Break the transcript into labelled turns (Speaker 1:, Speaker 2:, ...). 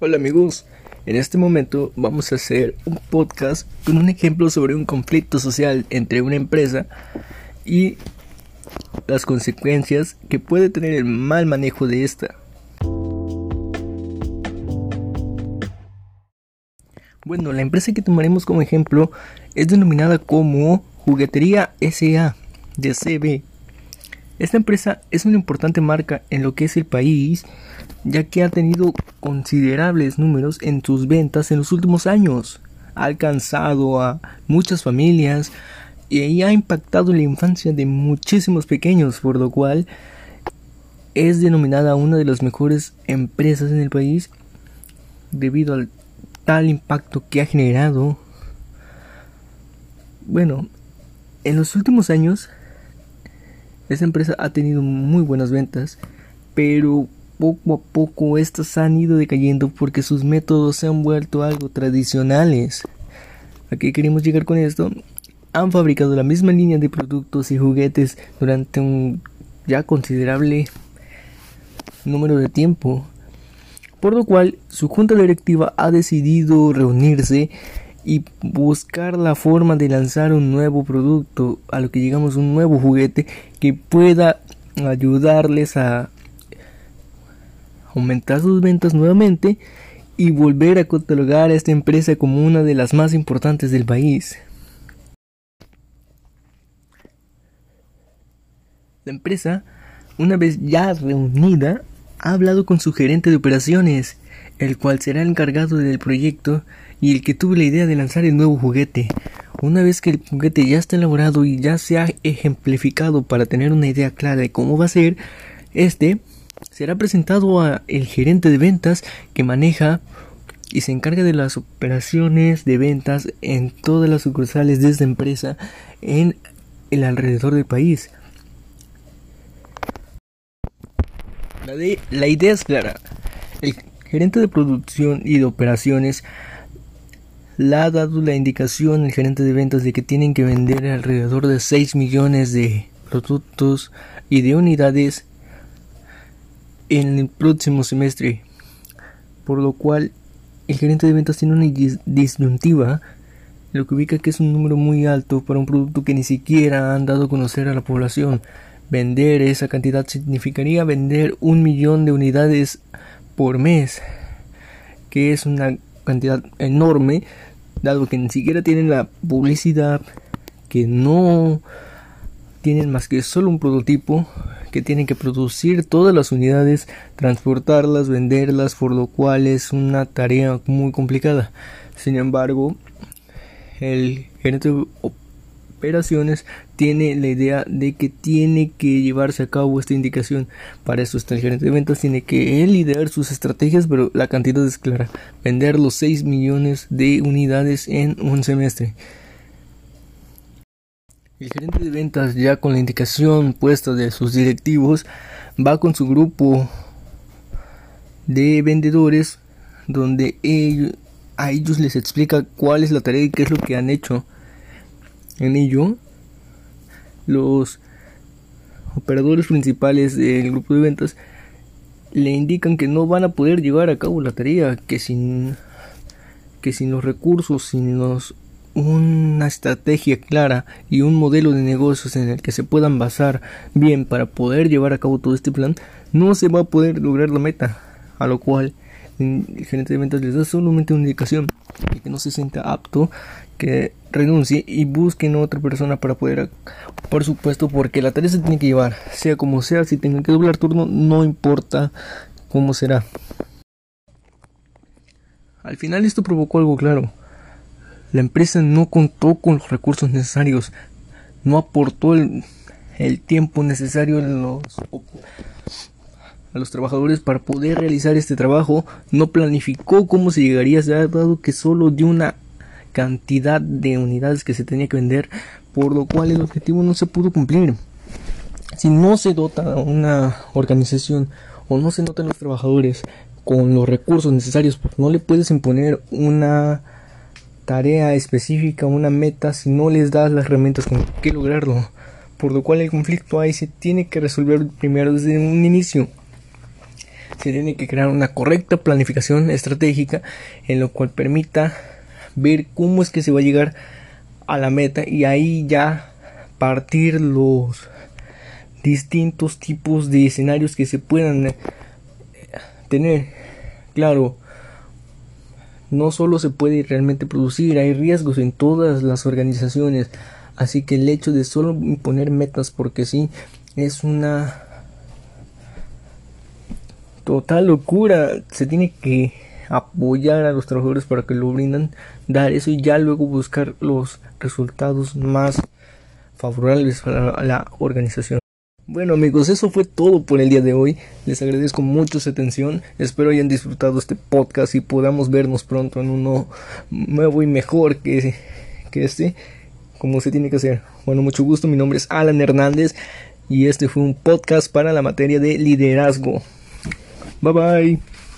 Speaker 1: Hola amigos, en este momento vamos a hacer un podcast con un ejemplo sobre un conflicto social entre una empresa y las consecuencias que puede tener el mal manejo de esta. Bueno, la empresa que tomaremos como ejemplo es denominada como Juguetería SA de CB. Esta empresa es una importante marca en lo que es el país ya que ha tenido considerables números en sus ventas en los últimos años. Ha alcanzado a muchas familias y ha impactado la infancia de muchísimos pequeños, por lo cual es denominada una de las mejores empresas en el país debido al tal impacto que ha generado. Bueno, en los últimos años esta empresa ha tenido muy buenas ventas, pero poco a poco estas han ido decayendo porque sus métodos se han vuelto algo tradicionales. ¿A qué queremos llegar con esto? Han fabricado la misma línea de productos y juguetes durante un ya considerable número de tiempo, por lo cual su junta directiva ha decidido reunirse y buscar la forma de lanzar un nuevo producto, a lo que llegamos un nuevo juguete que pueda ayudarles a aumentar sus ventas nuevamente y volver a catalogar a esta empresa como una de las más importantes del país. La empresa, una vez ya reunida, ha hablado con su gerente de operaciones, el cual será el encargado del proyecto y el que tuvo la idea de lanzar el nuevo juguete. Una vez que el juguete ya está elaborado y ya se ha ejemplificado para tener una idea clara de cómo va a ser, este será presentado a el gerente de ventas que maneja y se encarga de las operaciones de ventas en todas las sucursales de esta empresa en el alrededor del país. La, la idea es clara. El gerente de producción y de operaciones le ha dado la indicación al gerente de ventas de que tienen que vender alrededor de 6 millones de productos y de unidades en el próximo semestre, por lo cual el gerente de ventas tiene una disyuntiva, lo que ubica que es un número muy alto para un producto que ni siquiera han dado a conocer a la población. Vender esa cantidad significaría vender un millón de unidades por mes, que es una cantidad enorme, dado que ni siquiera tienen la publicidad, que no tienen más que solo un prototipo que tienen que producir todas las unidades, transportarlas, venderlas, por lo cual es una tarea muy complicada. Sin embargo, el gerente de operaciones tiene la idea de que tiene que llevarse a cabo esta indicación. Para eso está el gerente de ventas, tiene que liderar sus estrategias, pero la cantidad es clara. Vender los 6 millones de unidades en un semestre. El gerente de ventas, ya con la indicación puesta de sus directivos, va con su grupo de vendedores donde a ellos les explica cuál es la tarea y qué es lo que han hecho. En ello, los operadores principales del grupo de ventas le indican que no van a poder llevar a cabo la tarea, que sin que sin los recursos, sin los una estrategia clara y un modelo de negocios en el que se puedan basar bien para poder llevar a cabo todo este plan, no se va a poder lograr la meta, a lo cual el gerente de ventas les da solamente una indicación y que no se sienta apto que renuncie y busquen otra persona para poder por supuesto porque la tarea se tiene que llevar. Sea como sea si tengan que doblar turno no importa cómo será. Al final esto provocó algo claro. La empresa no contó con los recursos necesarios, no aportó el, tiempo necesario los, a los trabajadores para poder realizar este trabajo, no planificó cómo se llegaría, se ha dado que solo dio una cantidad de unidades que se tenía que vender, por lo cual el objetivo no se pudo cumplir. Si no se dota una organización o no se notan los trabajadores con los recursos necesarios, pues no le puedes imponer una tarea específica, una meta, si no les das las herramientas con que lograrlo. Por lo cual el conflicto ahí se tiene que resolver primero desde un inicio. Se tiene que crear una correcta planificación estratégica en lo cual permita ver cómo es que se va a llegar a la meta y ahí ya partir los distintos tipos de escenarios que se puedan eh, tener. Claro, no solo se puede realmente producir, hay riesgos en todas las organizaciones. Así que el hecho de solo imponer metas porque sí es una total locura. Se tiene que apoyar a los trabajadores para que lo brindan, dar eso y ya luego buscar los resultados más favorables para la organización. Bueno amigos, eso fue todo por el día de hoy. Les agradezco mucho su atención. Espero hayan disfrutado este podcast y podamos vernos pronto en uno nuevo y mejor que, que este, como se tiene que hacer. Bueno, mucho gusto. Mi nombre es Alan Hernández y este fue un podcast para la materia de liderazgo. Bye-bye.